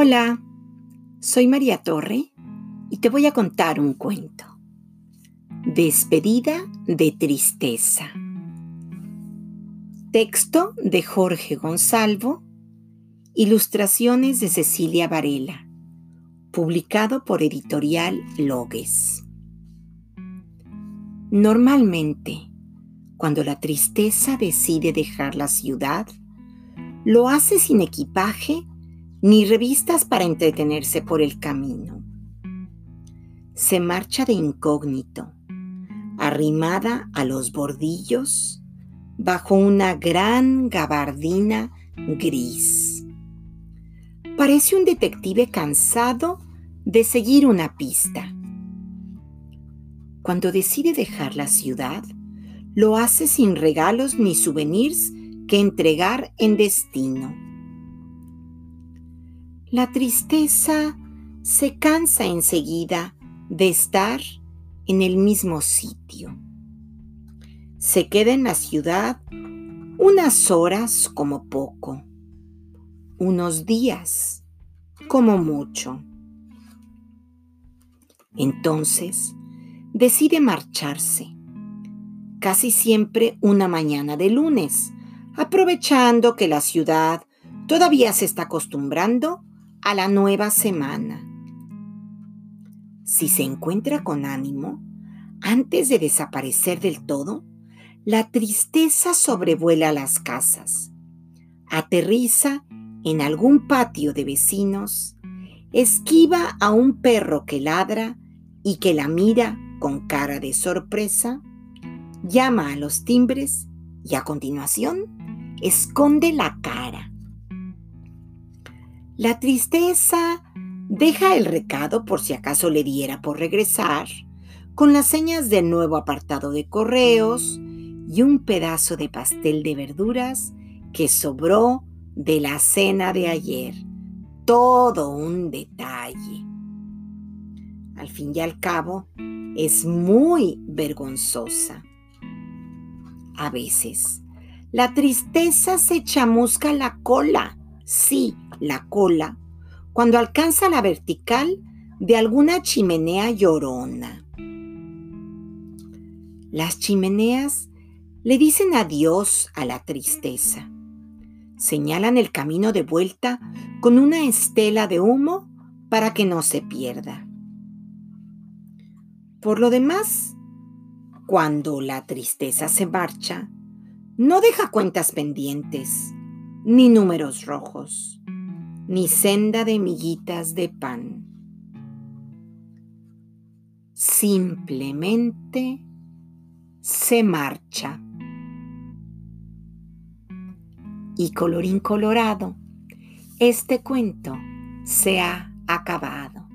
Hola, soy María Torre y te voy a contar un cuento. Despedida de tristeza. Texto de Jorge Gonzalvo. Ilustraciones de Cecilia Varela. Publicado por Editorial Logues. Normalmente, cuando la tristeza decide dejar la ciudad, lo hace sin equipaje ni revistas para entretenerse por el camino. Se marcha de incógnito, arrimada a los bordillos, bajo una gran gabardina gris. Parece un detective cansado de seguir una pista. Cuando decide dejar la ciudad, lo hace sin regalos ni souvenirs que entregar en destino la tristeza se cansa enseguida de estar en el mismo sitio. Se queda en la ciudad unas horas como poco, unos días como mucho. Entonces decide marcharse, casi siempre una mañana de lunes, aprovechando que la ciudad todavía se está acostumbrando a la nueva semana. Si se encuentra con ánimo, antes de desaparecer del todo, la tristeza sobrevuela las casas, aterriza en algún patio de vecinos, esquiva a un perro que ladra y que la mira con cara de sorpresa, llama a los timbres y a continuación esconde la cara la tristeza deja el recado por si acaso le diera por regresar, con las señas del nuevo apartado de correos y un pedazo de pastel de verduras que sobró de la cena de ayer. Todo un detalle. Al fin y al cabo, es muy vergonzosa. A veces, la tristeza se chamusca la cola sí, la cola, cuando alcanza la vertical de alguna chimenea llorona. Las chimeneas le dicen adiós a la tristeza. Señalan el camino de vuelta con una estela de humo para que no se pierda. Por lo demás, cuando la tristeza se marcha, no deja cuentas pendientes ni números rojos, ni senda de miguitas de pan. Simplemente se marcha. Y colorín colorado, este cuento se ha acabado.